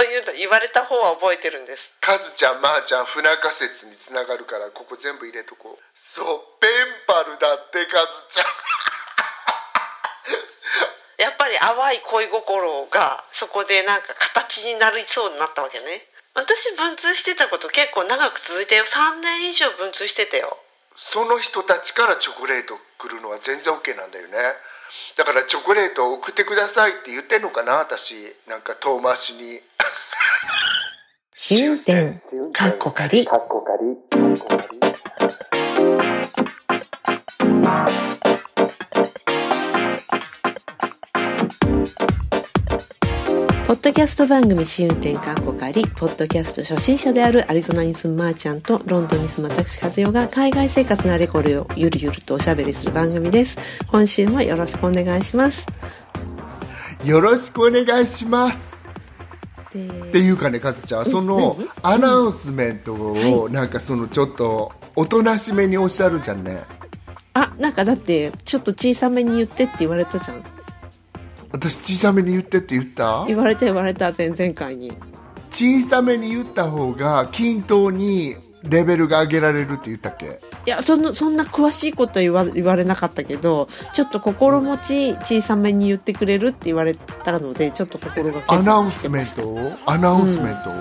そういうの言われた方は覚えてるんです。カズちゃんまー、ちゃん不仲説につながるからここ全部入れとこう。そうペンパルだってカズちゃん。やっぱり淡い恋心がそこでなんか形になりそうになったわけね。私文通してたこと結構長く続いたよ。3年以上文通してたよ。その人たちからチョコレート来るのは全然 OK なんだよねだからチョコレートを送ってくださいって言ってんのかな私。なんか遠回しに。試運転かっこかりかっこかりッドキャスト番組試運転かっこかりポッドキャスト初心者であるアリゾナに住むまーちゃんとロンドンに住む私和代が海外生活のあれこれをゆるゆるとおしゃべりする番組です。今週もよろしくお願いします。よろしくお願いします。でっていうかねカズちゃんそのアナウンスメントをなん。かそのちょっとおとなしめにおっしゃるじゃんねあなんかだってちょっと小さめに言ってって言われたじゃん私小さめに言ってって言った？言われた言われた前々回に。小さめに言った方が均等にレベルが上げられるって言ったっけ？いやそのそんな詳しいことは言わ言われなかったけどちょっと心持ち小さめに言ってくれるって言われたのでちょっと心がアナウンスメント？をアナウンスメント？を、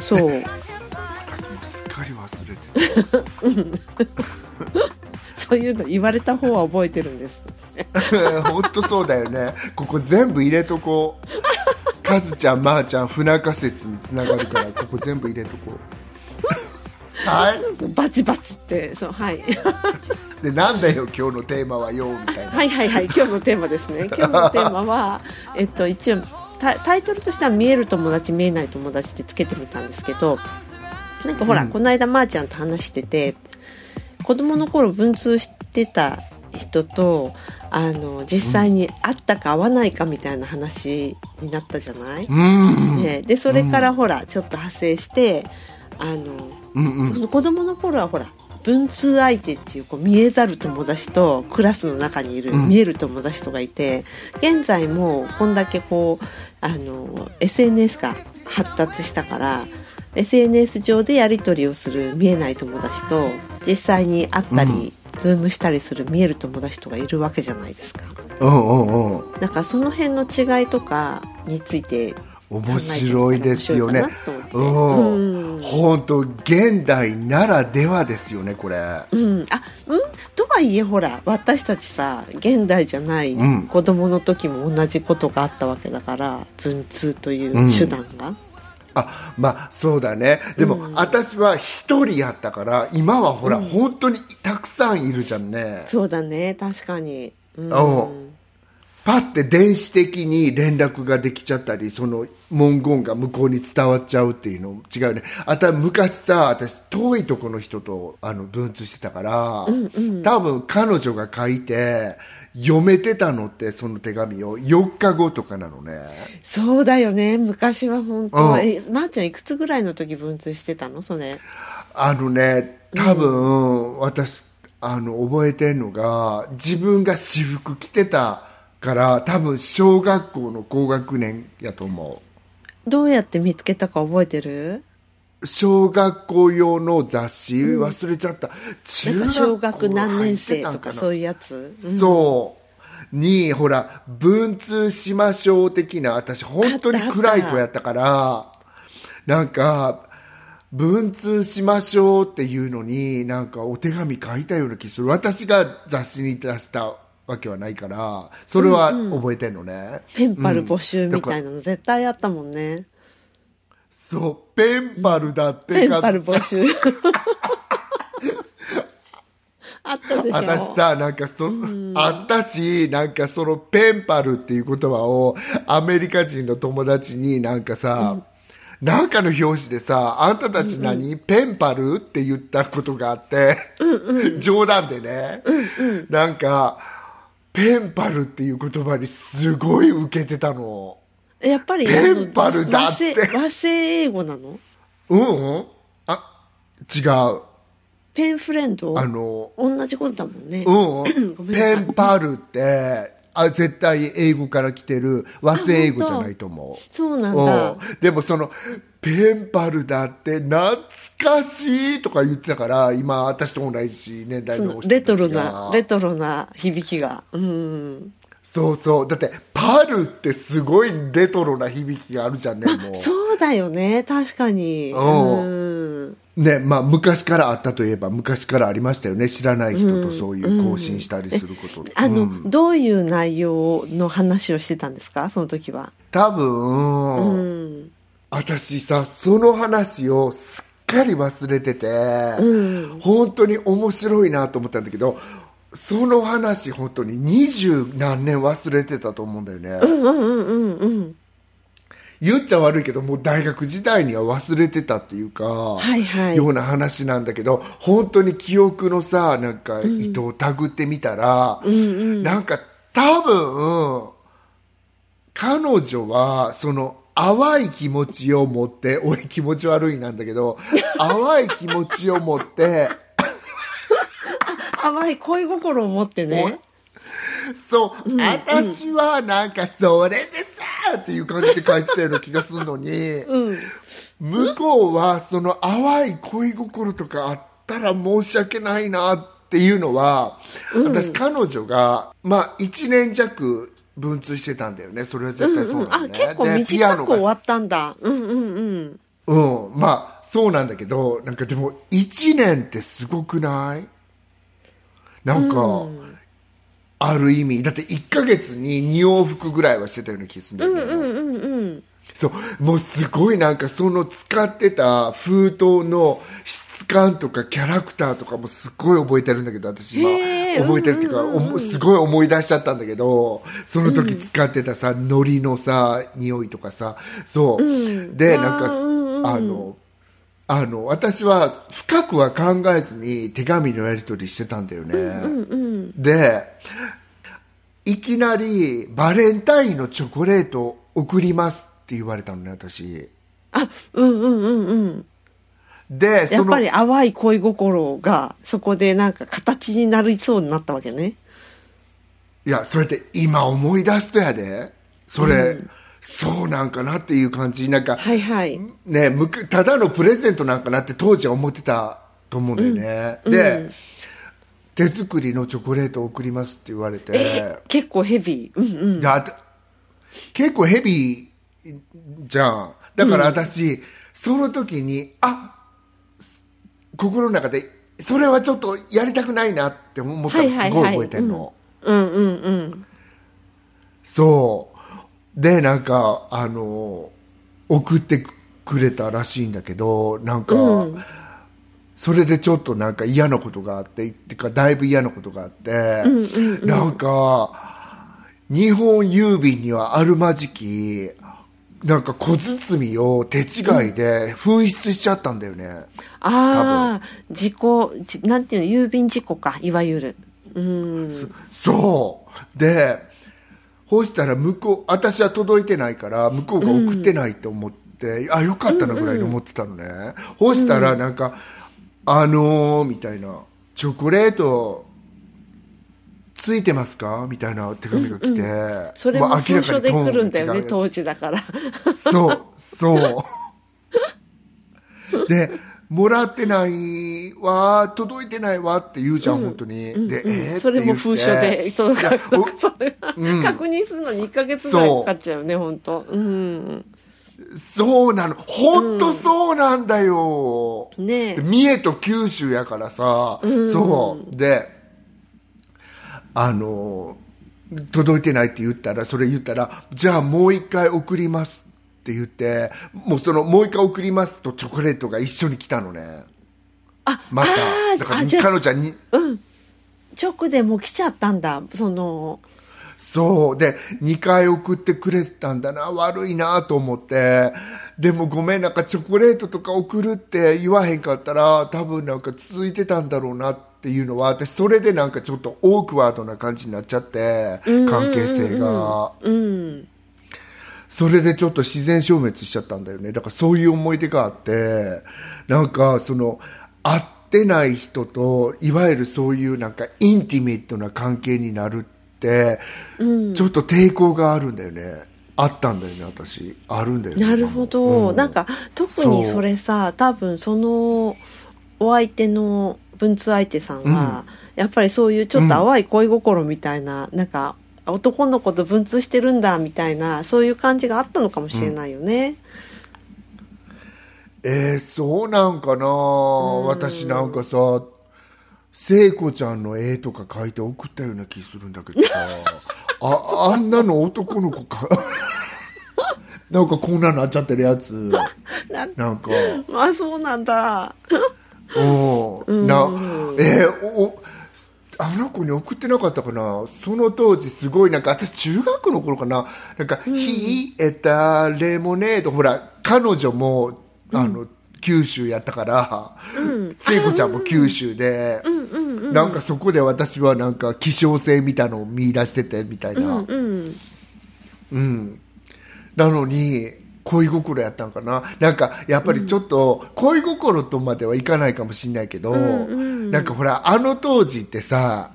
そう。私もうすっかり忘れて そういうの言われた方は覚えてるんです。た 本当そうだよね。ここ全部入れとこう。カズちゃんまー、ちゃん不仲説につながるからここ全部入れとこう。はい。バチバチってそうはい。でなんだよ今日のテーマはよみたいな。はいはいはい今日のテーマですね。今日のテーマはえっと一応タタイトルとしては見える友達見えない友達ってつけてみたんですけどなんかほら、うん。この間まーちゃんと話してて子供の頃文通してた人とあの実際に会ったか会わないかみたいな話になったじゃない、うん。ね、でそれからほらちょっと派生してあのうんうん。その子供の頃はほら文通相手っていうこう見えざる友達とクラスの中にいるうん。見える友達とがいて、現在もこんだけこうあの SNS が発達したから SNS 上でやり取りをする見えない友達と実際に会ったり、ズームしたりする見える友達とがいるわけじゃないですか。うんうんうん。だからその辺の違いとかについて面白いですよね。うん。本当現代ならではですよねこれ。うん、あうん？とはいえほら私たちさ現代じゃないうん。子供の時も同じことがあったわけだから文通という手段が、あまあそうだね。でも、うん。私は一人やったから今はほら、本当にたくさんいるじゃんね。そうだね。確かに。うん。うんパッて電子的に連絡ができちゃったりその文言が向こうに伝わっちゃうっていうの違うね。あとは昔さ私遠いとこの人とあの文通してたから、多分彼女が書いて読めてたのってその手紙を4日後とかなのね。そうだよね。昔は本当、うん。えまー、ちゃんいくつぐらいの時文通してたの？それ。あのね多分、私あの覚えてんのが自分が私服着てたから多分小学校の高学年やと思どうやって見つけたか覚えてる？う小学校用の雑誌、忘れちゃった。中学校小学何年生とかそういうやつ、そう。にほら文通しましょう的な私本当に暗い子やったからなんか文通しましょうっていうのになんかお手紙書いたような気する。私が雑誌に出したわけはないからそれは覚えてんのね、ペンパル募集みたいなの絶対あったもんね、そうペンパルだってペンパル募集。あったでしょ。私さなんかそ、あったしなんかそのペンパルっていう言葉をアメリカ人の友達になんかさ、なんかの表紙でさあんたたち何、ペンパルって言ったことがあって、冗談でね、なんかペンパルっていう言葉にすごい受けてたのやっぱりペンパルだって。和製英語なの？うんうん。あ違う。ペンフレンド？あの同じことだもんね、うんペンパルってあ絶対英語から来てる和製英語じゃないと思う。そうなんだ。うん。でもそのペンパルだって懐かしいとか言ってたから今私と同じ年代そのレトロなレトロな響きが。うんそうそう。だってパルってすごいレトロな響きがあるじゃんねもう。そうだよね。確かに。うん。ねまあ、昔からあったといえば昔からありましたよね。知らない人とそういう更新したりすること、あの、うん。どういう内容の話をしてたんですか？その時は。多分、うん。私さその話をすっかり忘れてて、本当に面白いなと思ったんだけどその話本当に二十何年忘れてたと思うんだよね、うんうんうんうん言っちゃ悪いけどもう大学時代には忘れてたっていうか、はいはい。ような話なんだけど本当に記憶のさなんか糸をたぐってみたら、なんか多分彼女はその淡い気持ちを持って俺気持ち悪いなんだけど淡い気持ちを持って甘い恋心を持ってね。そう、私はなんかそれでさっていう感じで書いてたような気がするのに、向こうはその淡い恋心とかあったら申し訳ないなっていうのは、私彼女がまあ1年弱文通してたんだよね。それは絶対そうなんだね、結構でピアノが短く終わったんだ。うんうんうん。うん、まあそうなんだけどなんかでも1年ってすごくない？なんか、ある意味だって1ヶ月に2往復ぐらいはしてたような気がするんだよね、うんうんうんそうもうすごいなんかその使ってた封筒の質感とかキャラクターとかもすっごい覚えてるんだけど私今覚えてるっていうか、おもすごい思い出しちゃったんだけどその時使ってたさ海苔のさ匂いとかさそう、でなんか、あのあの私は深くは考えずに手紙のやり取りしてたんだよね、でいきなりバレンタインのチョコレートを送りますって言われたのね私。あうんうんうんうん。でやっぱり淡い恋心がそこでなんか形になりそうになったわけね。いやそれって今思い出すとやで。それ、そうなんかなっていう感じ。なんか、はいはい。ねむくただのプレゼントなんかなって当時は思ってたと思うんだよね、で、手作りのチョコレートを送りますって言われて。え結構ヘビー。うんうん。結構ヘビーじゃん。だから私、その時にあす心の中でそれはちょっとやりたくないなって思ったの。はいはいはい。すごい覚えてんの、うんうんうん。そうでなんかあの送ってくれたらしいんだけどなんか、それでちょっとなんか嫌なことがあってってかだいぶ嫌なことがあって、なんか日本郵便にはあるまじきなんか小包を手違いで紛失しちゃったんだよね、ああ事故じなんていうの郵便事故かいわゆる。うん。そう。でこうしたら向こう私は届いてないから向こうが送ってないと思って、あよかったなぐらいに思ってたのね、こうしたらなんか、あのー、みたいなチョコレートついてますか？みたいな手紙が来て、それもまあ封書で来るんだよね当時だから。そう、そう。で、もらってないわ、届いてないわって言うじゃん、本当に。で、えーそれも封書で届かそれは確認するのに1か月ぐらいかかっちゃうね本当うんそうなの。本当そうなんだよ。ねえで三重と九州やからさ、そう。で、あの、届いてないって言ったら、それ言ったら、じゃあもう一回送りますって言って、もうその、もう一回送りますとチョコレートが一緒に来たのね。あまた。だから彼女はに、直でもう来ちゃったんだそのそう。で、2回送ってくれてたんだな、悪いなと思って。でもごめん、なんかチョコレートとか送るって言わへんかったら、多分なんか続いてたんだろうなっていうのは、私それでなんかちょっとオークワードな感じになっちゃって、関係性が。うんそれでちょっと自然消滅しちゃったんだよね。だからそういう思い出があって、なんかその、会ってない人と、いわゆるそういうなんかインティメットな関係になるって、うん。ちょっと抵抗があるんだよね。あったんだよね私。あるんだよねなるほど、うん。なんか特にそれさ多分そのお相手の文通相手さんは、やっぱりそういうちょっと淡い恋心みたいな、なんか男の子と文通してるんだみたいなそういう感じがあったのかもしれないよね。えー、そうなんかな、私なんかさ聖子ちゃんの絵とか描いて送ったような気するんだけどさ ああんなの男の子か。なんかこんななっちゃってるやつ。ななんか。まあそうなんだ。うん。なえーおあの子に送ってなかったかな？その当時すごいなんか私中学の頃かな？なんか「冷えたレモネード」ほら彼女もあの、九州やったから聖子ちゃんも九州で、なんかそこで私はなんか希少性みたいのを見出しててみたいな、うん。うん、なのに恋心やったんかな。なんかやっぱりちょっと恋心とまではいかないかもしれないけど、なんかほらあの当時ってさ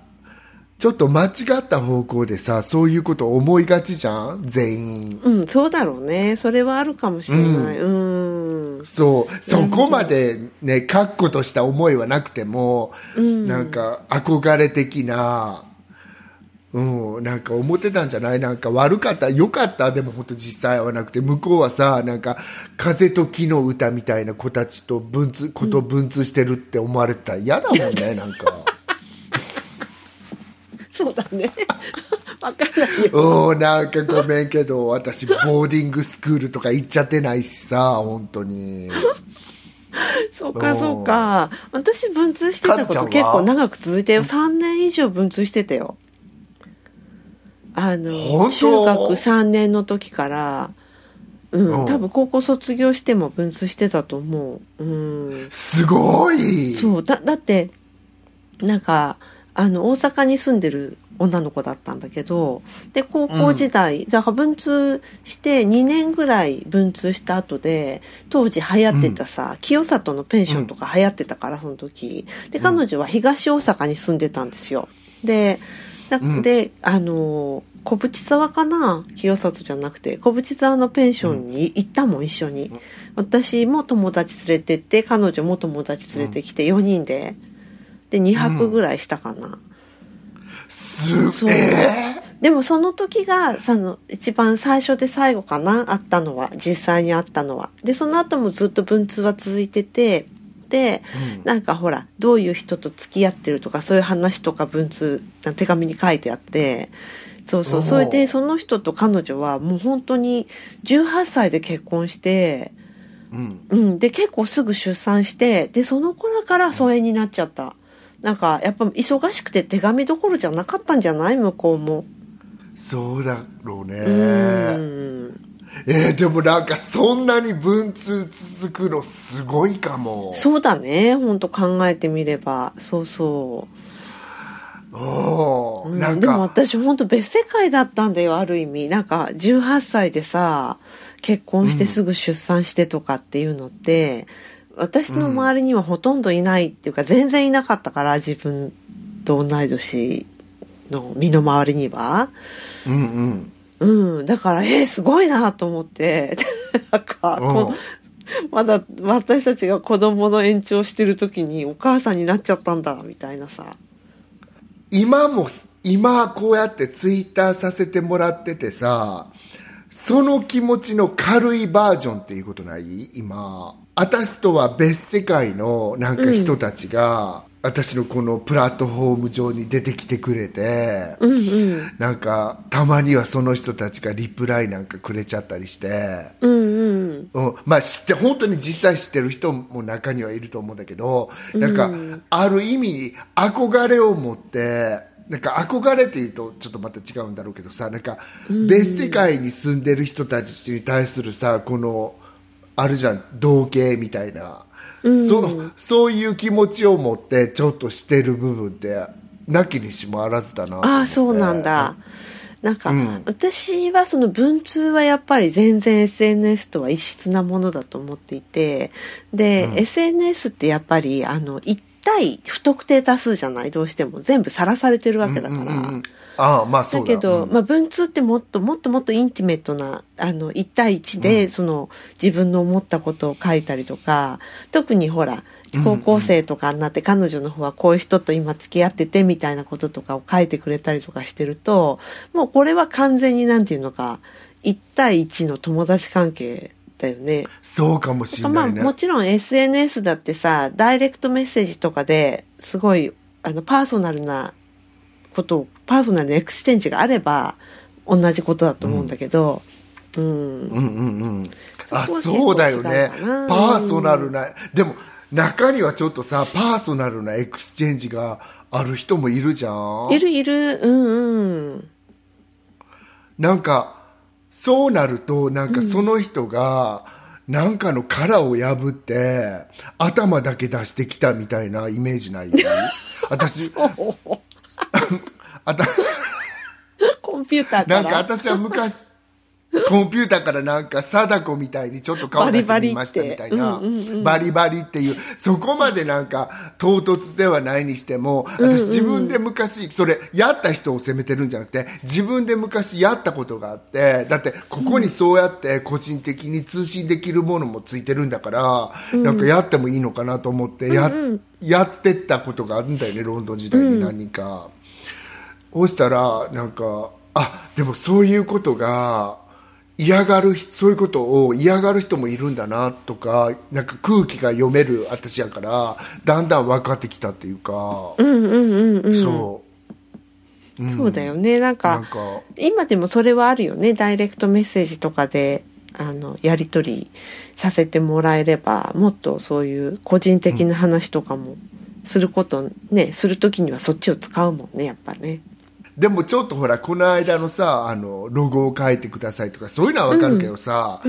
ちょっと間違った方向でさそういうこと思いがちじゃん？全員。うん、そうだろうね。それはあるかもしれない。うん。そう。そこまでね確固とした思いはなくても、なんか憧れ的なうん、なんか思ってたんじゃない？なんか悪かった？良かった？でも本当実際はなくて。向こうはさなんか風と木の歌みたいな子たちと文通こと文通してるって思われてたら嫌だもんねなんか。そうだね。わかんないよ。うんなんかごめんけど私ボーディングスクールとか行っちゃってないしさ本当に。そうかそうか。私文通してたこと結構長く続いてよ。3年以上文通してたよあの中学3年の時からうん、うん。多分高校卒業しても文通してたと思う。うん。すごい！そうだだってなんかあの大阪に住んでる女の子だったんだけどで高校時代、だから文通して2年ぐらい文通した後で当時流行ってたさ、清里のペンションとか流行ってたからその時。で彼女は東大阪に住んでたんですよ。でなうん。であの小淵沢かな？清里じゃなくて小淵沢のペンションに行ったもん一緒に、私も友達連れてって彼女も友達連れてきて4人で。で2泊ぐらいしたかな、すそう。えでもその時がその一番最初で最後かな？あったのは実際にあったのは。でその後もずっと文通は続いててで、なんかほらどういう人と付き合ってるとかそういう話とか文通手紙に書いてあってそうそうそれでその人と彼女はもう本当に18歳で結婚して、ーうん。うん、で結構すぐ出産してでその頃から疎遠になっちゃった。なんかやっぱ忙しくて手紙どころじゃなかったんじゃない？向こうも。そうだろうね。うんえーでもなんかそんなに文通続くのすごいかも。そうだね。本当考えてみれば。そうそう。おーうんでもなんか。私本当別世界だったんだよある意味。なんか18歳でさ結婚してすぐ出産してとかっていうのって、私の周りにはほとんどいないっていうか全然いなかったから自分と同い年の身の回りには。うんうんうん、だからえー、すごいなと思って。なんかこまだ私たちが子供の延長してる時にお母さんになっちゃったんだみたいなさ。今も今こうやってツイッターさせてもらっててさその気持ちの軽いバージョンっていうことない？今。私とは別世界のなんか人たちが、私のこのプラットフォーム上に出てきてくれて、うんうん。なんかたまにはその人たちがリプライなんかくれちゃったりして、うんうん。うん、まあ知って本当に実際知ってる人も中にはいると思うんだけどなんか、ある意味憧れを持ってなんか憧れっていうとちょっとまた違うんだろうけどさなんか別世界に住んでる人たちに対するさこのあるじゃん同型みたいな、そそういう気持ちを持ってちょっとしてる部分ってなきにしもあらずだなああそうなんだ。なんか、うん。私はその文通はやっぱり全然 SNS とは異質なものだと思っていて。で、SNS ってやっぱりあの一対不特定多数じゃない？どうしても全部さらされてるわけだから、うんうんうん。ああまあそうだ。だけど、うん。まあ、文通ってもっともっともっとインティメットなあの1対1で、その自分の思ったことを書いたりとか特にほら高校生とかになって彼女の方はこういう人と今付き合っててみたいなこととかを書いてくれたりとかしてるともうこれは完全になんていうのか1対1の友達関係だよね。そうかもしれまあないね、もちろん SNS だってさダイレクトメッセージとかですごいあのパーソナルなことをパーソナルな exchange があれば同じことだと思うんだけど、うん。うんうんうんあそこは結構そうだよね。パーソナルなでも中にはちょっとさパーソナルな exchange がある人もいるじゃん。いるいる。うんうん。なんかそうなるとなんかその人が、なんかの殻を破って頭だけ出してきたみたいなイメージない？私あたコンピューターかなんから私は昔 コンピューターからなんか貞子みたいにちょっと顔出してみましたみたいな。バリバリって。いう。そこまでなんか唐突ではないにしても私自分で昔それやった人を責めてるんじゃなくて自分で昔やったことがあってだってここにそうやって個人的に通信できるものもついてるんだからなんかやってもいいのかなと思ってややってったことがあるんだよねロンドン時代に何人か。そうしたらなんかあでもそういうことが嫌がるそういうことを嫌がる人もいるんだなとかなんか空気が読める私やからだんだん分かってきたっていうか、うんうんうんうんそう、うん。そうだよね。なんかなんか。今でもそれはあるよね。ダイレクトメッセージとかであのやり取りさせてもらえればもっとそういう個人的な話とかもすることねする時にはそっちを使うもんねやっぱね。でもちょっとほらこの間のさあのロゴを書いてくださいとかそういうのは分かるけどさ、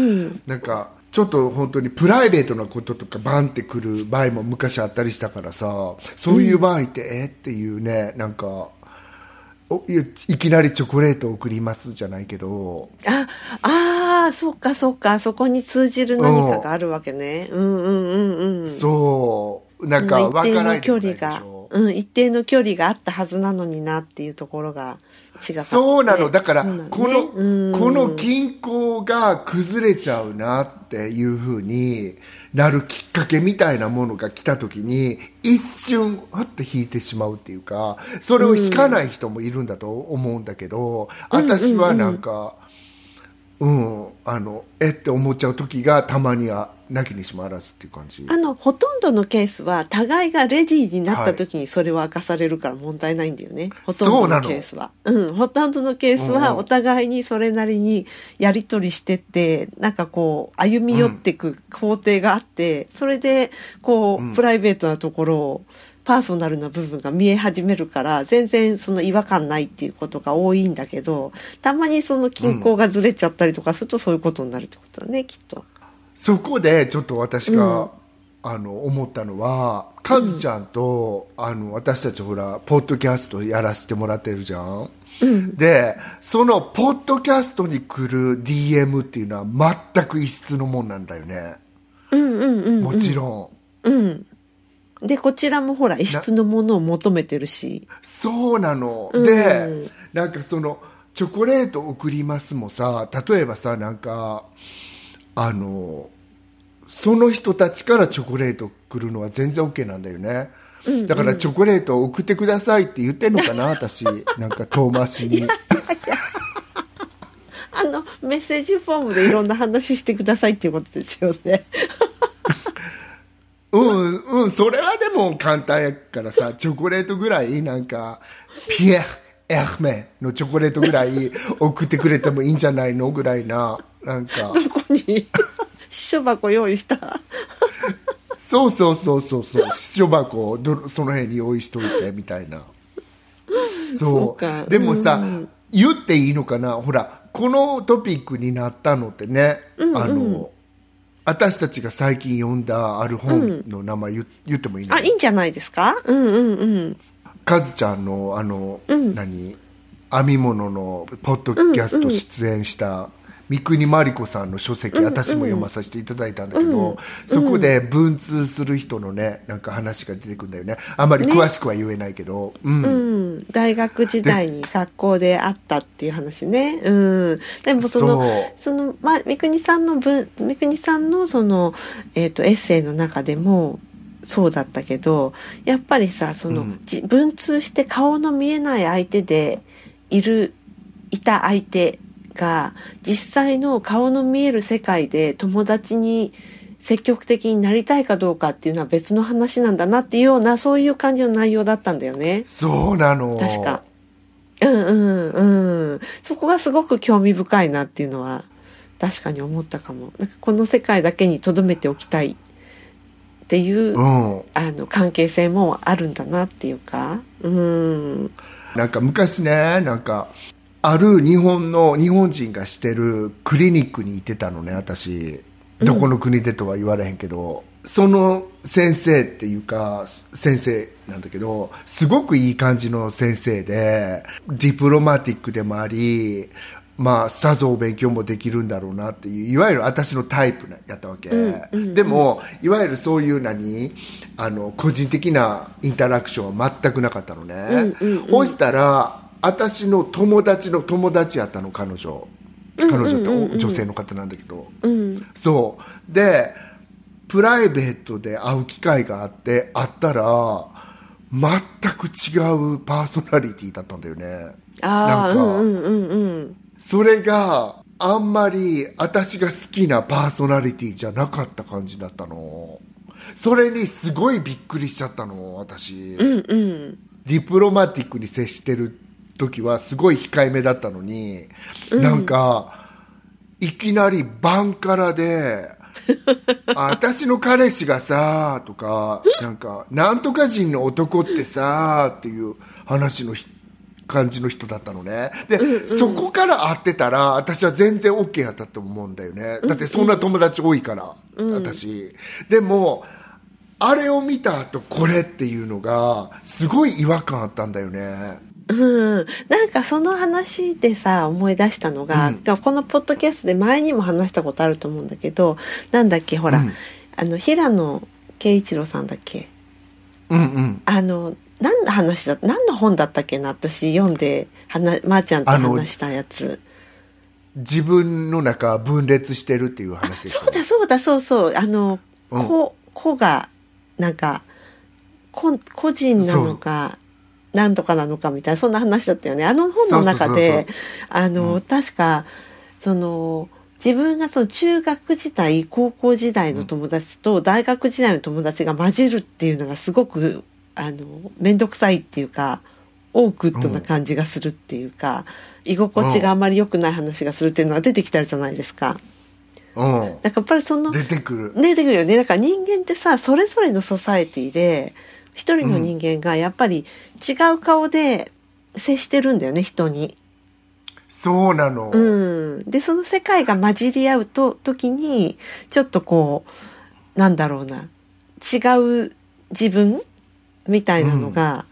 なんかちょっと本当にプライベートなこととかバンってくる場合も昔あったりしたからさそういう場合って、え？っていうねなんかおいいきなりチョコレートを送りますじゃないけど。ああーそっかそっか。そこに通じる何かがあるわけね。うんうんうんうん。そう。なんか分からないの距離が、うん、一定の距離があったはずなのになっていうところが違った、そうなの。だから、この、うん。この均衡が崩れちゃうなっていうふうになるきっかけみたいなものが来た時に一瞬あって引いてしまうっていうかそれを引かない人もいるんだと思うんだけど、私はなんかうん、あのえって思っちゃう時がたまにはなきにしもあらずっていう感じ。あのほとんどのケースは互いがレディーになった時にそれを明かされるから問題ないんだよね、ほとんどのケースは。うん。ほとんどのケースうんうん。はお互いにそれなりにやり取りしてってなんかこう歩み寄っていく工程があって、それでこう、プライベートなところをパーソナルな部分が見え始めるから全然その違和感ないっていうことが多いんだけどたまにその均衡がずれちゃったりとかするとそういうことになるってことだねきっと。そこでちょっと私が、あの思ったのはカズちゃんと、あの私たちほらポッドキャストやらせてもらってるじゃん、でそのポッドキャストに来る DM っていうのは全く異質のもんなんだよね、うんうんうんもちろん、うん。で、こちらもほら、異質のものを求めてるし。そうなの、うん。でなんかそのチョコレート送りますもさ例えばさなんかあのその人たちからチョコレート来るのは全然 OK なんだよね、だからチョコレートを送ってくださいって言ってんのかな 私。なんか遠回しに。あの、メッセージフォームでいろんな話してくださいっていうことですよね。うんうんそれはでも簡単やからさチョコレートぐらいなんかピエーエフメのチョコレートぐらい送ってくれてもいいんじゃないのぐらいななんか。どこに、書箱用意した？そうそうそうそうそう。書箱をどその辺に用意しといてみたいな。そう。でもさ、うん。言っていいのかな？ほらこのトピックになったのってね、あの私たちが最近読んだある本の名前言,、言ってもいいの？あ、いいんじゃないですか？うんうんうん。カズちゃんのあの、うん。何？編み物のポッドキャスト出演した三國真理子さんの書籍、私も読まさせていただいたんだけど、そこで文通する人のねなんか話が出てくるんだよね。あまり詳しくは言えないけど、うん。うん、大学時代に学校であったっていう話ね。うん。でもその、その、まあ、三國さんの文、三國さんのその、えっ、と、エッセイの中でも、そうだったけど、やっぱりさ、その、うん。じ文通して顔の見えない相手でいる、いた相手が、実際の顔の見える世界で友達に積極的になりたいかどうかっていうのは別の話なんだなっていうような、そういう感じの内容だったんだよね。そうなの確か。うんうんうん。そこがすごく興味深いなっていうのは確かに思ったかも。なんかこの世界だけに留めておきたいっていう、うんあの関係性もあるんだなっていうか。うん。なんか昔ねなんかある日本の日本人がしてるクリニックに行ってたのね私。どこの国でとは言われへんけど、その先生っていうか先生なんだけどすごくいい感じの先生でディプロマティックでもありまあさぞ勉強もできるんだろうなっていういわゆる私のタイプやったわけ、でもいわゆるそういう何あの個人的なインタラクションは全くなかったのね、そしたら私の友達の友達やったの彼女。彼女って女性の方なんだけど、うん。そう。でプライベートで会う機会があって会ったら全く違うパーソナリティだったんだよね。ああ、なんか。うんうんうんうん。それがあんまり私が好きなパーソナリティじゃなかった感じだったの。それにすごいびっくりしちゃったの私、うんうん。ディプロマティックに接してる時はすごい控えめだったのに、なんかいきなりバンカラで「あ私の彼氏がさ」とか「なんかなんとか人の男ってさ」っていう話のひ感じの人だったのね。で、そこから会ってたら私は全然 OK やったと思うんだよね。だってそんな友達多いから、私。でもあれを見た後これっていうのがすごい違和感あったんだよねうん、なんかその話でさ思い出したのが、うん。このポッドキャストで前にも話したことあると思うんだけどなんだっけほら、うん。あの平野啓一郎さんだっけ？うんうん。あの何の話だ何の本だったっけな私読んではなまー、ちゃんと話したやつ。自分の中分裂してるっていう話ですそうだそうだそうそう。あの、うん。子子がなんか個個人なのか何とかなのかみたいなそんな話だったよね。あの本の中であの、確かその自分がその中学時代高校時代の友達と大学時代の友達が混じるっていうのがすごくあの面倒くさいっていうかオークッドな感じがするっていうか、居心地があまり良くない話がするっていうのは出てきたじゃないですか。うん。だからやっぱりその出てくる。出てくるよね。だから人間ってさそれぞれのソサエティで一人の人間がやっぱり違う顔で接してるんだよね人に。そうなの、うん、でその世界が混じり合うと時にちょっとこうなんだろうな。違う自分？みたいなのが、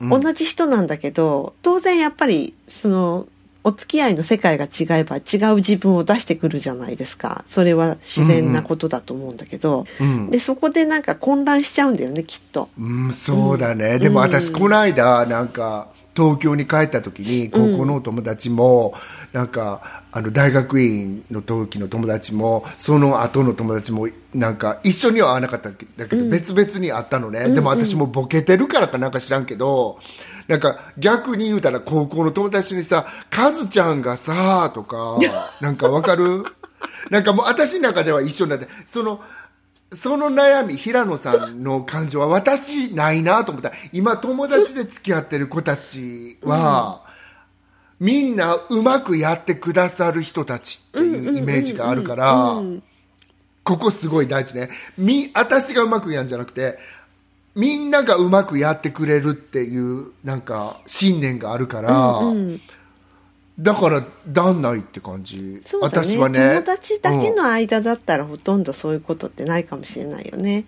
うん。同じ人なんだけど当然やっぱりそのお付き合いの世界が違えば違う自分を出してくるじゃないですか。それは自然なことだと思うんだけど、うんでそこでなんか混乱しちゃうんだよねきっと。うん、そうだね、でも私この間なんか東京に帰った時に高校のお友達も、なんかあの大学院の時の友達もその後の友達もなんか一緒には会わなかったけだけど、別々に会ったのね、でも私もボケてるからかなんか知らんけどなんか逆に言うたら高校の友達にさ「カズちゃんがさ」とか なんかわかる？なんかもう私の中では一緒になってそのその悩み平野さんの感情は私ないなと思った。今友達で付き合ってる子たちは、みんなうまくやってくださる人たちっていうイメージがあるから、ここすごい大事ね。み私がうまくやんじゃなくてみんながうまくやってくれるっていうなんか信念があるから、だから旦那って感じ、そうだね。私はね。友達だけの間だったらほとんどそういうことってないかもしれないよね。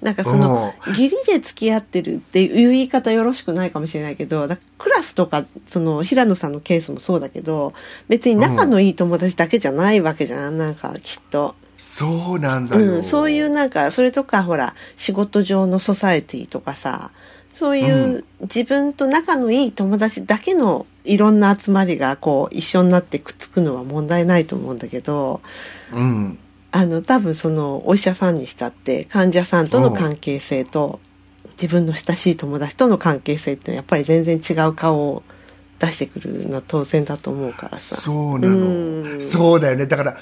なんかその義理で付き合ってるっていう言い方よろしくないかもしれないけどだクラスとかその平野さんのケースもそうだけど別に仲のいい友達だけじゃないわけじゃん。なんかきっと。そうなんだよ、うん、そういうなんかそれとかほら仕事上のソサエティとかさそういう自分と仲のいい友達だけのいろんな集まりがこう一緒になってくっつくのは問題ないと思うんだけど、うん、あの多分そのお医者さんにしたって患者さんとの関係性と自分の親しい友達との関係性ってやっぱり全然違う顔を出してくるのは当然だと思うからさ。そうなの、うん、そうだよね。だから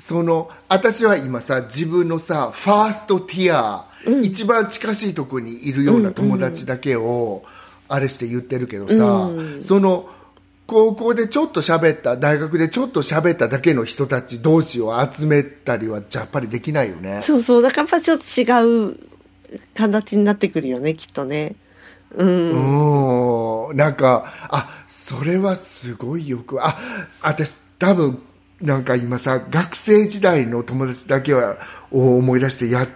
その私は今さ自分のさファーストティア、うん、一番近しいとこにいるような友達だけを、あれして言ってるけどさ、うん、その高校でちょっと喋った大学でちょっと喋っただけの人たち同士を集めたりはやっぱりできないよね。そうそう。だからやっぱちょっと違う形になってくるよねきっとね。うん。うん。なんかあそれはすごいよくあ私多分なんか今さ学生時代の友達だけはを思い出してやっ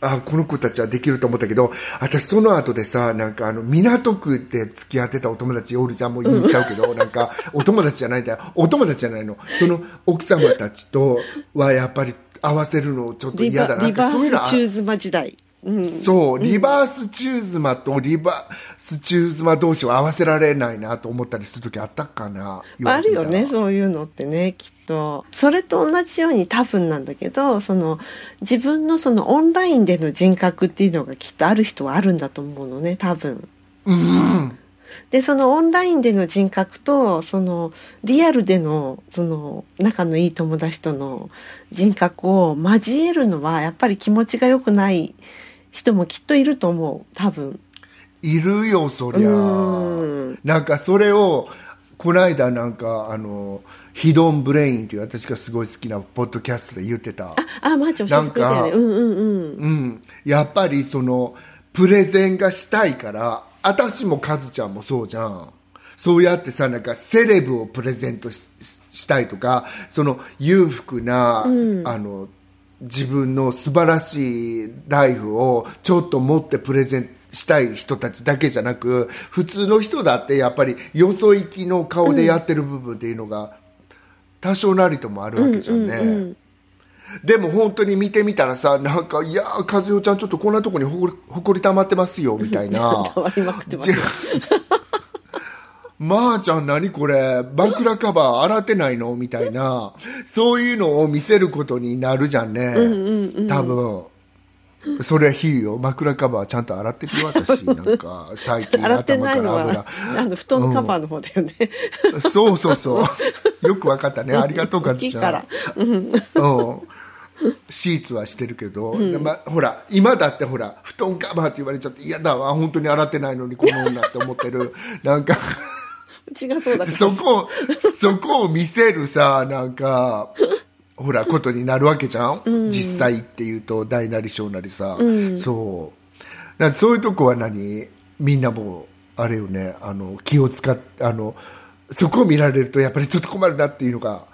あこの子たちはできると思ったけど私その後でさなんかあの港区で付き合ってたお友達おるじゃんもう言っちゃうけど、なんかお友達じゃないんだよ。お友達じゃないの。その奥様たちとはやっぱり合わせるのちょっと嫌だなリバースチューズマ時代うん、そう、リバースチューズマとリバースチューズマ同士を合わせられないなと思ったりする時あったかな。あるよね、そういうのってね、きっと。それと同じように多分なんだけど、その自分のそのオンラインでの人格っていうのがきっとある人はあるんだと思うのね、多分。うん。でそのオンラインでの人格とそのリアルでのその仲のいい友達との人格を交えるのはやっぱり気持ちが良くない人もきっといると思う多分。いるよそりゃ。ん。なんかそれをこの間なんかあのヒドンブレインという私がすごい好きなポッドキャストで言ってた。ああマジ教えてくれたよねうんうんうん、うん、やっぱりそのプレゼンがしたいから私もカズちゃんもそうじゃん。そうやってさなんかセレブをプレゼントしたいとかその裕福な、うん、あの自分の素晴らしいライフをちょっと持ってプレゼンしたい人たちだけじゃなく普通の人だってやっぱりよそ行きの顔でやってる部分っていうのが多少なりともあるわけじゃんね、うんうんうん。でも本当に見てみたらさなんかいや和代ちゃんちょっとこんなとこにほこりほこり溜まってますよみたいな。ま あちゃん何これ？枕カバー洗ってないの？みたいなそういうのを見せることになるじゃんね、うんうんうん、多分。それはひいよ。枕カバーちゃんと洗ってるよ私。なんか最近洗ってないのはあの布団のカバーの方だよね、うん、そうそうそう。よく分かったね。ありがとうかずちゃん。うん、うん。シーツはしてるけど、うん、まほら今だってほら布団カバーって言われちゃって嫌だわ本当に洗ってないのにこの女って思ってる。なんか違そうだそこそこを見せるさなんかほらことになるわけじゃん、うん、実際っていうと大なり小なりさ、うん、そう。そういうとこは何？みんなもあれよね。あの気を使ってあのそこを見られるとやっぱりちょっと困るなっていうのが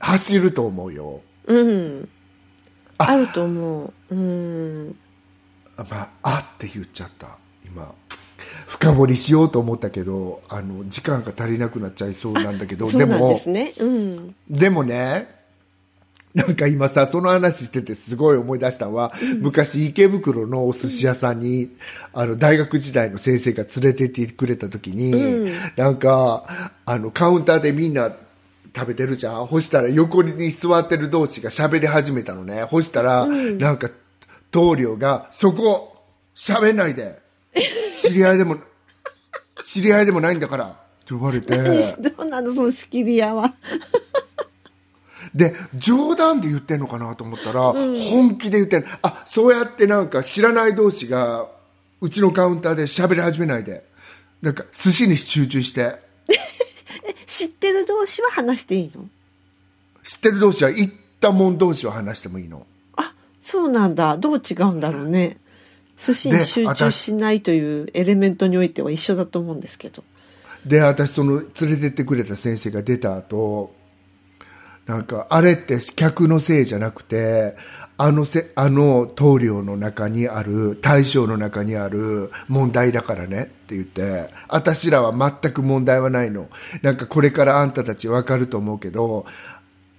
走ると思うよ。うん。あ。ると思う。うん。まああって言っちゃった。今深掘りしようと思ったけどあの時間が足りなくなっちゃいそうなんだけど でもでもねなんか今さその話しててすごい思い出したのは、うん、昔池袋のお寿司屋さんに、あの大学時代の先生が連れてってくれた時に、うん、なんかあのカウンターでみんな食べてるじゃん。ほしたら横に座ってる同士が喋り始めたのね。ほしたら、うん、なんか棟梁が「そこ喋んないで知り合いでも知り合いでもないんだから」って言われて。どうなのその仕切り屋は。で冗談で言ってんのかなと思ったら、うん、本気で言ってんあそうやってなんか知らない同士がうちのカウンターで喋り始めないで。なんか寿司に集中して。知ってる同士は話していいの？知ってる同士は行ったもん同士は話してもいいの。あそうなんだ。どう違うんだろうね寿司に集中しないというエレメントにおいては一緒だと思うんですけど。で私その連れてってくれた先生が出た後なんかあれって客のせいじゃなくてあのせあの棟梁の中にある大将の中にある問題だからねって言って私らは全く問題はないの。なんかこれからあんたたち分かると思うけど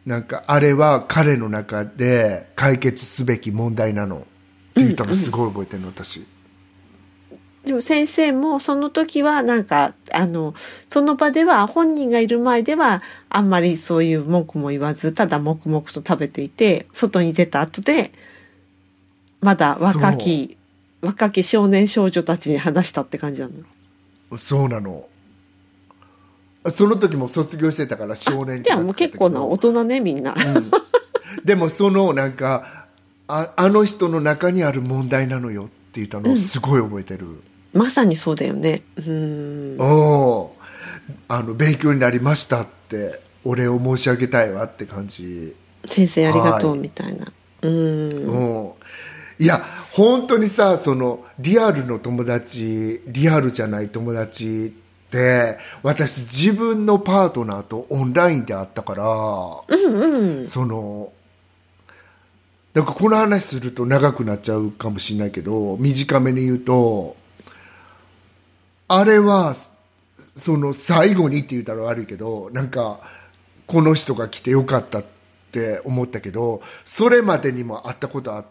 なんかあれは彼の中で解決すべき問題なの。って言ったのすごい覚えてるの私。でも先生もその時はなんかあのその場では本人がいる前ではあんまりそういう文句も言わずただ黙々と食べていて外に出た後でまだ若き若き少年少女たちに話したって感じなの。そうなの。その時も卒業してたから少年じゃあもう結構な大人ねみんな、うん、でもそのなんかああの人の中にある問題なのよって言ったのをすごい覚えてる、うんまさにそうだよね。うん。おあの勉強になりましたってお礼を申し上げたいわって感じ。先生ありがとうみたいな、うん。いや本当にさそのリアルの友達リアルじゃない友達って私自分のパートナーとオンラインで会ったから、うんうん、そのなんかこの話すると長くなっちゃうかもしれないけど短めに言うとあれはその最後にって言ったら悪いけどなんかこの人が来てよかったって思ったけどそれまでにも会ったことあっ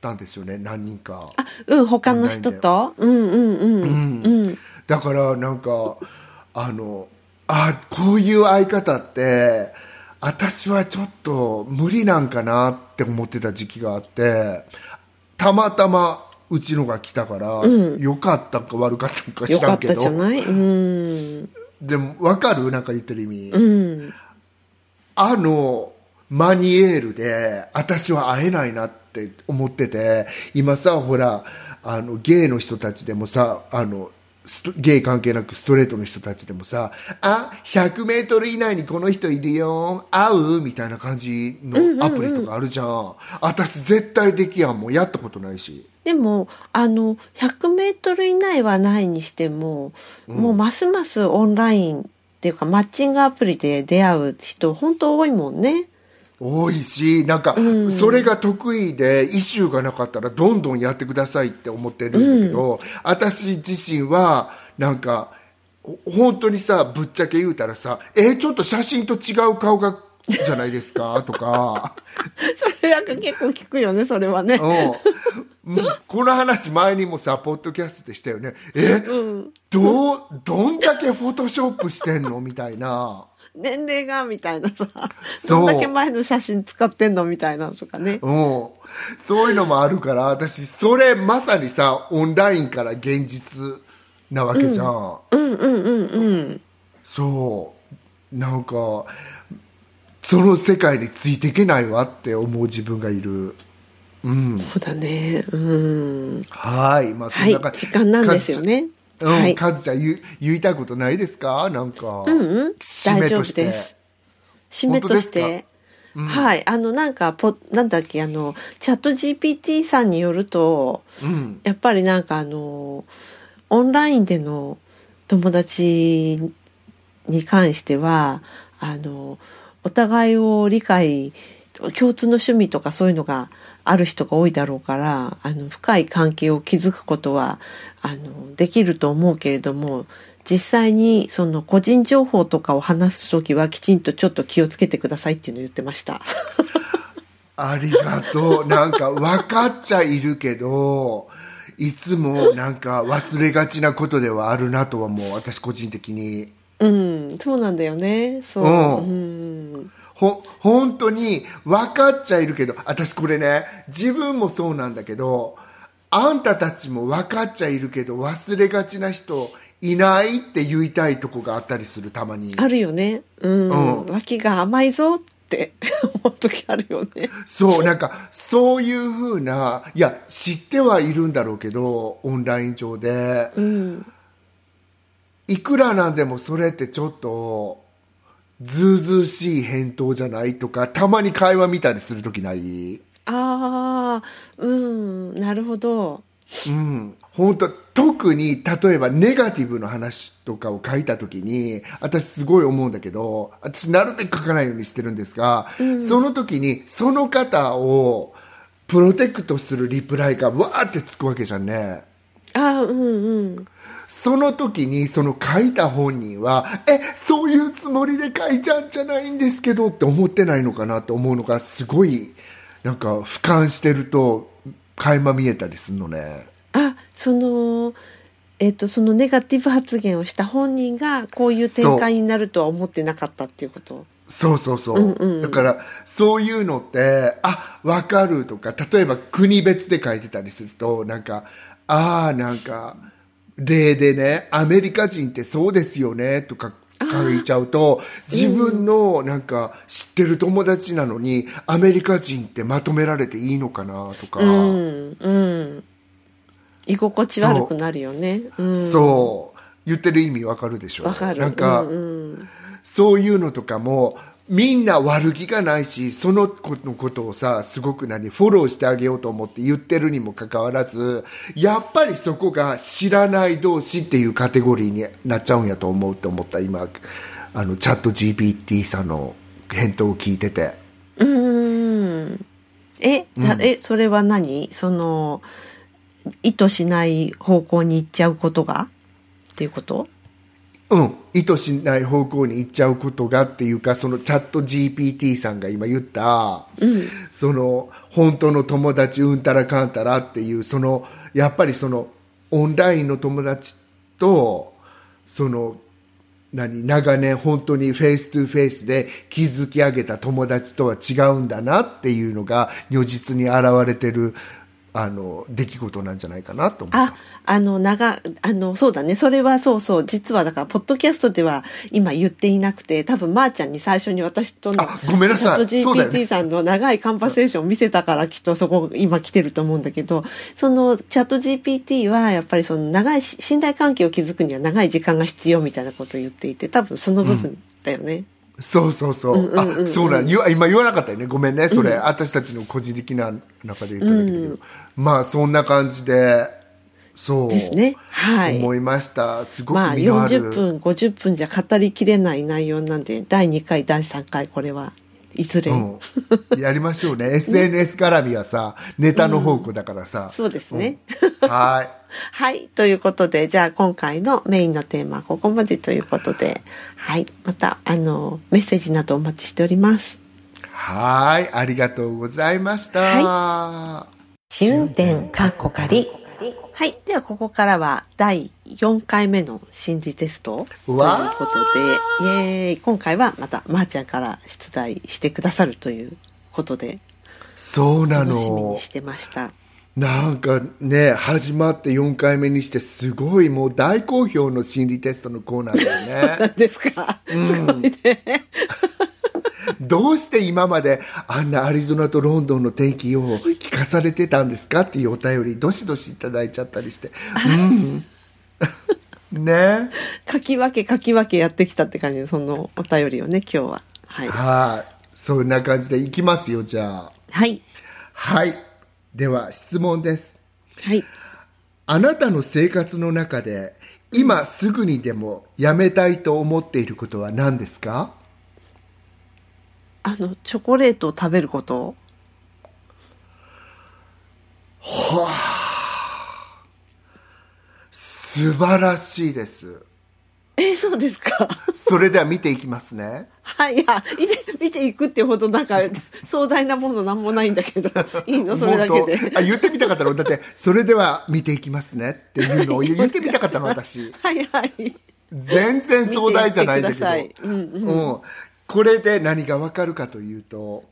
たんですよね何人か。あうん他の人と？うんうんうん、うん、だからなんかあのあこういう相方って私はちょっと無理なんかなって思ってた時期があってたまたまうちのが来たから、うん、よかったか悪かったか知らんけど。でも分かる？なんか言ってる意味、うん、あのマニエールで私は会えないなって思ってて今さほらあのゲイの人たちでもさあのゲイ関係なくストレートの人たちでもさ、あ、100メートル以内にこの人いるよ、会う？みたいな感じのアプリとかあるじゃん。うんうんうん、私絶対できやんもん。やったことないし。でも、あの、100メートル以内はないにしても、うん、もうますますオンラインっていうかマッチングアプリで出会う人、本当多いもんね。多いしなんかそれが得意でイシューがなかったらどんどんやってくださいって思ってるんだけど、うん、私自身はなんか本当にさぶっちゃけ言うたらさえー、ちょっと写真と違う顔がじゃないですか？とか。それなんか結構聞くよねそれはね、うん、この話前にもさポッドキャストでしたよね。え、うん、どどんだけフォトショップしてんの？みたいな年齢がみたいなさどんだけ前の写真使ってんのみたいなのとかね。う。んそういうのもあるから私それまさにさオンラインから現実なわけじゃん、うん、うんうんうんうん。そう。なんかその世界についていけないわって思う自分がいる。うん、そうだね。うん。はい。まあそんなはい、時間なんですよねうん、はい、カズちゃん言言いたいことないですか？なんか。うんうん、大丈夫です。締めとして。うん、はい。あの、なんか、ポ、なんだっけ、あの、チャット GPT さんによると、うん、やっぱりなんかあの、オンラインでの友達に関しては、あの、お互いを理解、共通の趣味とかそういうのがある人が多いだろうからあの深い関係を築くことはあのできると思うけれども実際にその個人情報とかを話す時はきちんとちょっと気をつけてくださいっていうのを言ってました。ありがとう。なんか分かっちゃいるけど、いつもなんか忘れがちなことではあるなとはもう私個人的に。うん、そうなんだよね。そう。うん、うんほ、本当に分かっちゃいるけど、私これね、自分もそうなんだけど、あんたたちも分かっちゃいるけど、忘れがちな人いないって言いたいとこがあったりする、たまに。あるよね。うん。うん、脇が甘いぞって 思う時あるよね。そう、なんか、そういうふうな、いや、知ってはいるんだろうけど、オンライン上で。うん。いくらなんでもそれってちょっと、ずうずうしい返答じゃないとか、たまに会話見たりするときない？ああ、うん、なるほど。うん。本当特に例えばネガティブの話とかを書いた時に私すごい思うんだけど私なるべく書かないようにしてるんですが、その時にその方をプロテクトするリプライがわーってつくわけじゃんねあうんうんその時にその書いた本人はえそういうつもりで書いちゃうんじゃないんですけどって思ってないのかなと思うのがすごいなんか俯瞰してると垣間見えたりするのね。あそのえっ、とそのネガティブ発言をした本人がこういう展開になるとは思ってなかったっていうこと？そうそうそう、うんうん。だからそういうのってあ分かるとか例えば国別で書いてたりするとなんかああなんか例でねアメリカ人ってそうですよねとか書いちゃうと自分のなんか知ってる友達なのにアメリカ人ってまとめられていいのかなとか、うんうん。居心地悪くなるよね。うん。そう。言ってる意味わかるでしょ。わかる。なんか、うんうん。そういうのとかもみんな悪気がないしその子のことをさすごく何フォローしてあげようと思って言ってるにもかかわらずやっぱりそこが知らない同士っていうカテゴリーになっちゃうんやと思うって思った今あのチャット GPT さんの返答を聞いてて。うーん。え、だえそれは何？その意図しない方向に行っちゃうことが？っていうこと？うん、意図しない方向に行っちゃうことがっていうかそのチャット GPT さんが今言った、その本当の友達うんたらかんたらっていうそのやっぱりそのオンラインの友達とその何長年本当に face to face で築き上げた友達とは違うんだなっていうのが如実に現れてるあの出来事なんじゃないかなと。あ、あの、長、あの、そうだね。それはそうそう。実はだから、ポッドキャストでは今言っていなくて、多分、まー、ちゃんに最初に私との、あごめんなさい GPT さんの長い conversation を見せたから、きっとそこ今来てると思うんだけど、そのチャット GPT はやっぱりその長いし信頼関係を築くには長い時間が必要みたいなことを言っていて、多分その部分だよね。そうそうそう。あ、そうなん、今言わなかったよね。ごめんね。それ、私たちの個人的な中で言っただけだけど。まあ、そんな感じで、そう。ですね。はい。思いました。すごくまあ身のある。40分50分じゃ語りきれない内容なんで第2回第3回これはいずれ、うん、やりましょうね SNS 絡みはさネタの宝庫だからさ、そうですね、うんはい はいということでじゃあ今回のメインのテーマはここまでということではいまたあのメッセージなどお待ちしております。はいありがとうございました、は試運転かっこ仮はい。では、ここからは第4回目の心理テストということで、イエーイ。今回はまた、まー、ちゃんから出題してくださるということで、そうな楽しみのにしてました。なんかね始まって4回目にしてすごいもう大好評の心理テストのコーナーだよね。何ですか、すごいね。どうして今まであんなアリゾナとロンドンの天気を聞かされてたんですかっていうお便りどしどしいただいちゃったりして。うん。ね。書き分け書き分けやってきたって感じで、そのお便りをね、今日は。はい。はい。そんな感じでいきますよじゃあ。はい。はいでは質問です。はい。あなたの生活の中で今すぐにでもやめたいと思っていることは何ですか？あの、チョコレートを食べること。素晴らしいですえーそうですか？それでは見ていきますね。はい、いや、見て、いくっていうほどなんか壮大なものなんもないんだけど、いいの？それだけで。あ言ってみたかったの？だってそれでは見ていきますねっていうのを 言ってみたかったの私。はいはい。全然壮大じゃないんだけど。見ていってください。うんうん。これで何がわかるかというと、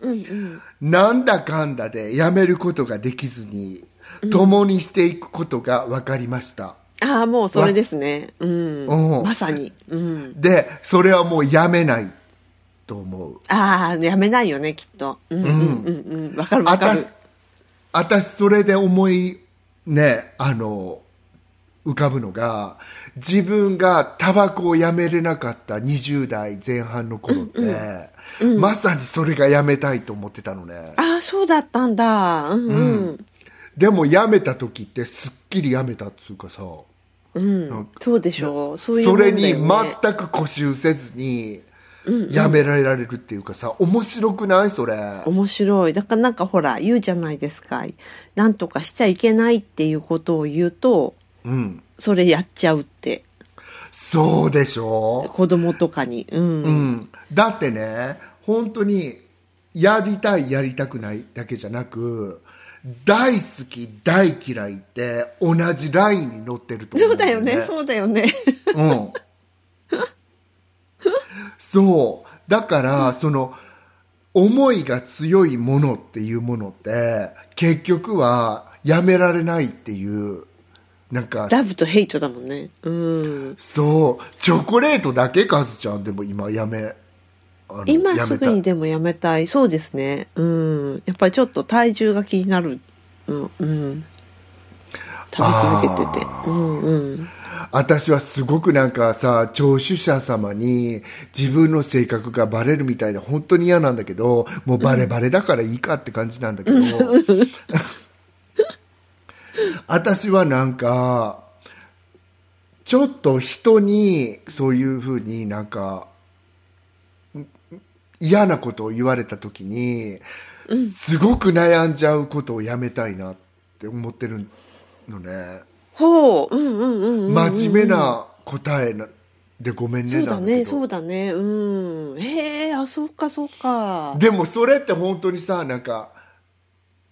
なんだかんだでやめることができずに共にしていくことが分かりました、ああ、もうそれですね。うん。うんまさに。うん。でそれはもうやめないと思うああ、やめないよね、きっと。うんうんうんうん。わかるわかる私。私それで思いねあの浮かぶのが自分がタバコをやめれなかった20代前半の頃って、まさにそれがやめたいと思ってたのねああ、そうだったんだ。うんうん。でも辞めた時ってすっきり辞めたっつうかさうん。そうでしょう。そういうそれに全く固執せずに辞められられるっていうかさ面白くない？それ。面白い。だからなんかほら言うじゃないですか。なんとかしちゃいけないっていうことを言うとうん。それやっちゃうって。そうでしょ？子供とかに。うん、うん、だってね本当にやりたいやりたくないだけじゃなく大好き大嫌いって同じラインに乗ってると思そうだよね。そうだよね。うん、そう。だから、その思いが強いものっていうものって結局はやめられないっていうなんかラブとヘイトだもんね。うん。そう。チョコレートだけカズちゃん。でも今やめ今すぐにでもやめたい。そうですね。うん。やっぱりちょっと体重が気になる。うん、うん、食べ続けてて。うんうん。私はすごくなんかさ聴取者様に自分の性格がバレるみたいで本当に嫌なんだけどもうバレバレだからいいかって感じなんだけど、私はなんかちょっと人にそういうふうになんかん嫌なことを言われた時にすごく悩んじゃうことをやめたいなって思ってるのね。ほう。うんうんうんうんうん真面目な答えなでごめんねそうだねそうだね。うん。へえあそうかそうか。でもそれって本当にさなんか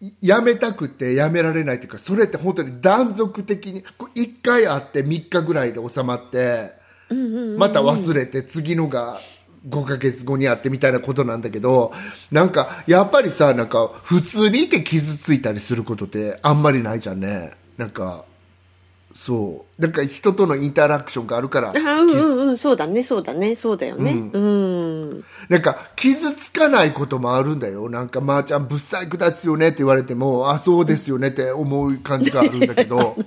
いやめたくてやめられないっていうかそれって本当に断続的にこう1回会って3日ぐらいで収まってまた忘れて次のが5ヶ月後に会ってみたいなことなんだけどなんかやっぱりさなんか普通にいて傷ついたりすることってあんまりないじゃんね。なんかそう。なんか人とのインタラクションがあるからあうんうんうん。そうだねそうだねそうだよね。うん、なんか傷つかないこともあるんだよ。なんか「まー、ちゃんぶっ細工ですよね」って言われても「あそうですよね」って思う感じがあるんだけど。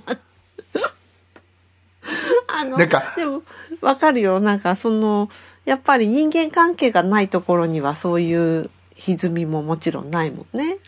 あのなんかでもわかるよ。なんかそのやっぱり人間関係がないところにはそういう歪みももちろんないもんね。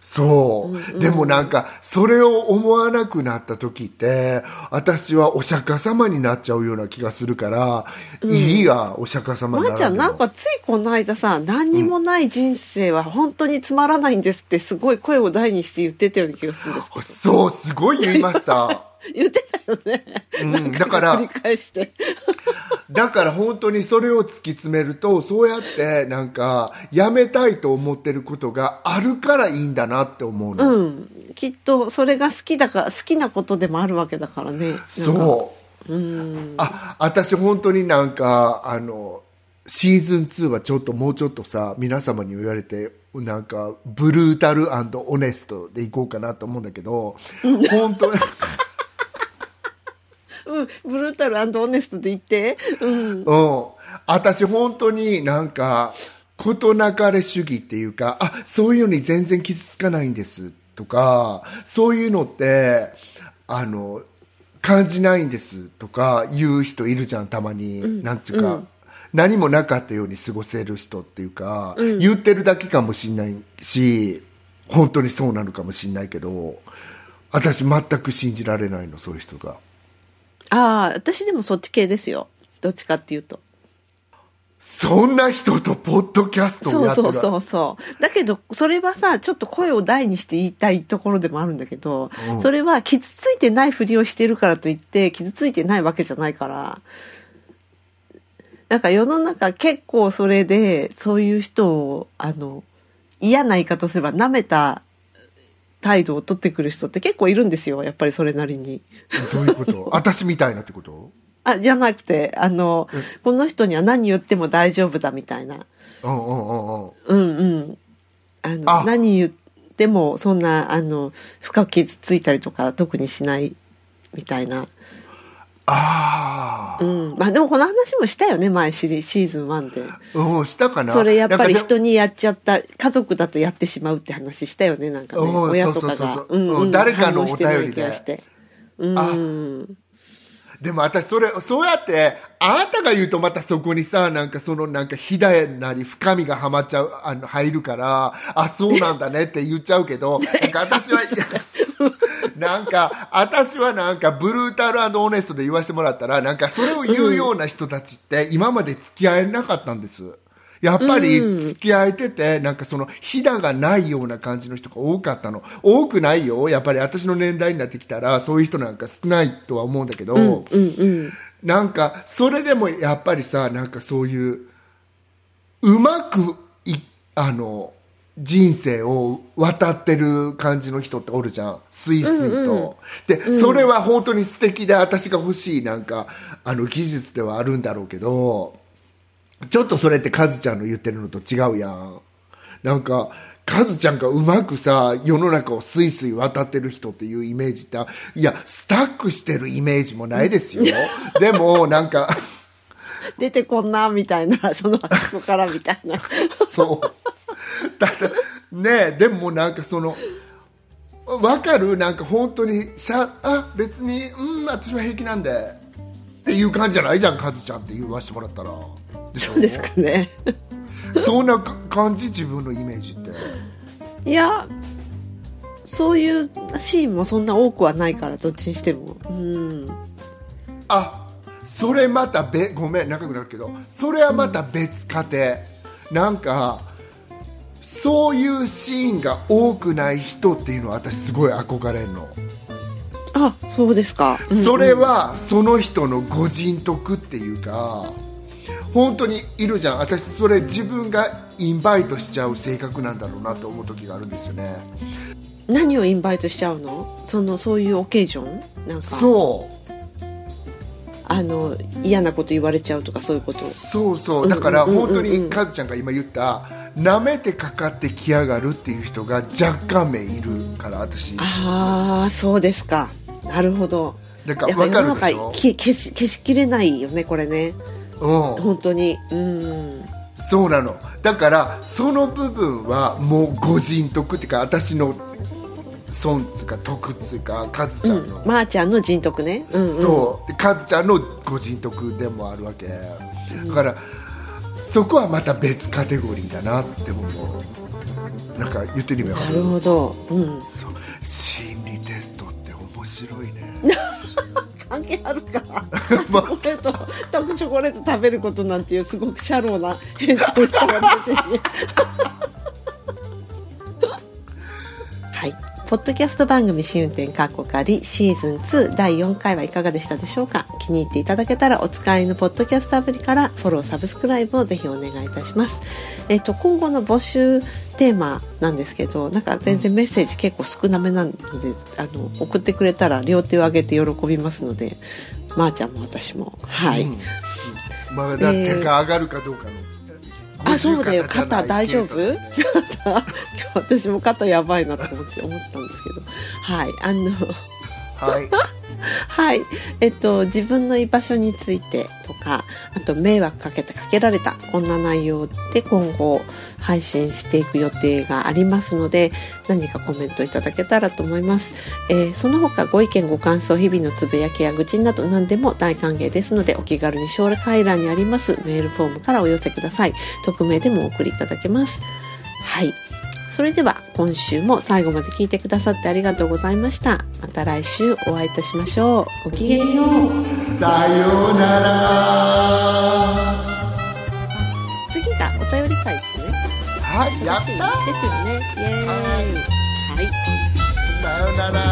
そう、でもなんかそれを思わなくなった時って私はお釈迦様になっちゃうような気がするから、いいやお釈迦様にまー、ちゃんなんかついこの間さ何にもない人生は本当につまらないんですってすごい声を大にして言ってたような気がするんですけど。そうすごい言いました 言ってたよね、うんだから繰り返して。だから本当にそれを突き詰めるとそうやってなんかやめたいと思ってることがあるからいいんだなって思うの、うん。きっとそれが好きだから好きなことでもあるわけだからね。そう。うん。あ私本当になんかあのシーズン2はちょっともうちょっとさ皆様に言われてなんかブルータルオネストでいこうかなと思うんだけど 本当にうん、ブルータルオネストで言って、うん、うん。私本当になんか事なかれ主義っていうかあそういうのに全然傷つかないんですとかそういうのってあの感じないんですとか言う人いるじゃんたまに、なんつうか、何もなかったように過ごせる人っていうか、言ってるだけかもしんないし本当にそうなのかもしんないけど私全く信じられないのそういう人が。ああ私でもそっち系ですよ。どっちかっていうと。そんな人とポッドキャストそうをやってるそうそうそうだけどそれはさちょっと声を大にして言いたいところでもあるんだけど、うん。それは傷ついてないふりをしてるからといって傷ついてないわけじゃないから。なんか世の中結構それでそういう人をあの嫌な言い方をすれば舐めた態度を取ってくる人って結構いるんですよやっぱりそれなりに。どういうこと？私みたいなってこと？あじゃなくてあの、この人には何言っても大丈夫だみたいな。うんうんうんうん。うんうん。あのあ。何言ってもそんなあの深く傷ついたりとか特にしないみたいな、あうん、まあでもこの話もしたよね前シリシーズン1で。あ、うん、したかな。それやっぱり人にやっちゃった家族だとやってしまうって話したよねなんかね。うん親とかが。誰かのお便りで。うんあでも私それそうやってあなたが言うとまたそこにさなんかそのなんかひだなり深みがはまっちゃうあの入るからあそうなんだねって言っちゃうけど なんか私は なんか、私はなんか、ブルータルオネストで言わせてもらったら、なんか、それを言うような人たちって、今まで付き合えなかったんです。やっぱり付き合えてて、なんかその、ひだがないような感じの人が多かったの。多くないよ。やっぱり私の年代になってきたら、そういう人なんか少ないとは思うんだけど、うんうんうん、なんか、それでもやっぱりさ、なんかそういう、うまくい、あの、人生を渡ってる感じの人っておるじゃん。スイスイと。うんうん、で、うん、それは本当に素敵で私が欲しいなんか、あの技術ではあるんだろうけど、ちょっとそれってカズちゃんの言ってるのと違うやん。なんか、カズちゃんがうまくさ、世の中をスイスイ渡ってる人っていうイメージって、いや、スタックしてるイメージもないですよ。でも、なんか出てこんな、みたいな、そのあそこからみたいな。そう。ただ、ねでもなんかその、わかる？なんか本当に、しゃ、あ、別に、うん、私は平気なんで。っていう感じじゃないじゃん、カズちゃんって言わしてもらったら。でしょ？そうですかね。そんな感じ、自分のイメージって。いや、そういうシーンもそんな多くはないから、どっちにしても。うん。あ、それまたべ、ごめん、長くなるけど、それはまた別家庭。うん、なんか、そういうシーンが多くない人っていうのは私すごい憧れるの。あそうですか、うんうん、それはその人のご人徳っていうか本当にいるじゃん。私それ自分がインバイトしちゃう性格なんだろうなと思う時があるんですよね。何をインバイトしちゃうの？そのそういうオケージョン？なんか。そう。あの嫌なこと言われちゃうとかそういうこと？そうそう。だから本当にカズちゃんが今言ったなめてかかってきやがるっていう人が若干名いるから私。ああそうですか。なるほど。だから分かるでしょ？消し消しきれないよねこれね。うん。本当に。うん。そうなの。だからその部分はもうご人徳っていうか私の損つか徳つかカズちゃんの、うん、まー、あ、ちゃんの人徳ね、うんうん、そう。カズちゃんのご人徳でもあるわけ。だから、そこはまた別カテゴリーだなって思う。なんか言ってみようなるほど、うん、そう。心理テストって面白いね。関係あるか、チョコレートダークチョコレート食べることなんていうすごくシャローな返答をした私にはいポッドキャスト番組試運転カッコ仮シーズン2第4回はいかがでしたでしょうか？気に入っていただけたらお使いのポッドキャストアプリからフォローサブスクライブをぜひお願いいたします。えっ、と、今後の募集テーマなんですけど、なんか全然メッセージ結構少なめなので、あの、送ってくれたら両手を挙げて喜びますので、まー、あ、ちゃんも私も、はい。うん、ま、だ手が上がるかどうかの。えーあそうだよ。肩大丈夫？今日私も肩やばいなと思って思ったんですけど。はい。あのはい はい。えっと、自分の居場所についてとか、あと迷惑かけてかけられた、こんな内容で今後配信していく予定がありますので、何かコメントいただけたらと思います。えー、その他ご意見ご感想、日々のつぶやきや愚痴など何でも大歓迎ですので、お気軽に将来欄にありますメールフォームからお寄せください。匿名でもお送りいただけます。はい。それでは今週も最後まで聞いてくださってありがとうございました。また来週お会いいたしましょう。ごきげんよう。さようなら。次がお便り会ですね。はい、やったですよね。イエーイ。はい。さようなら。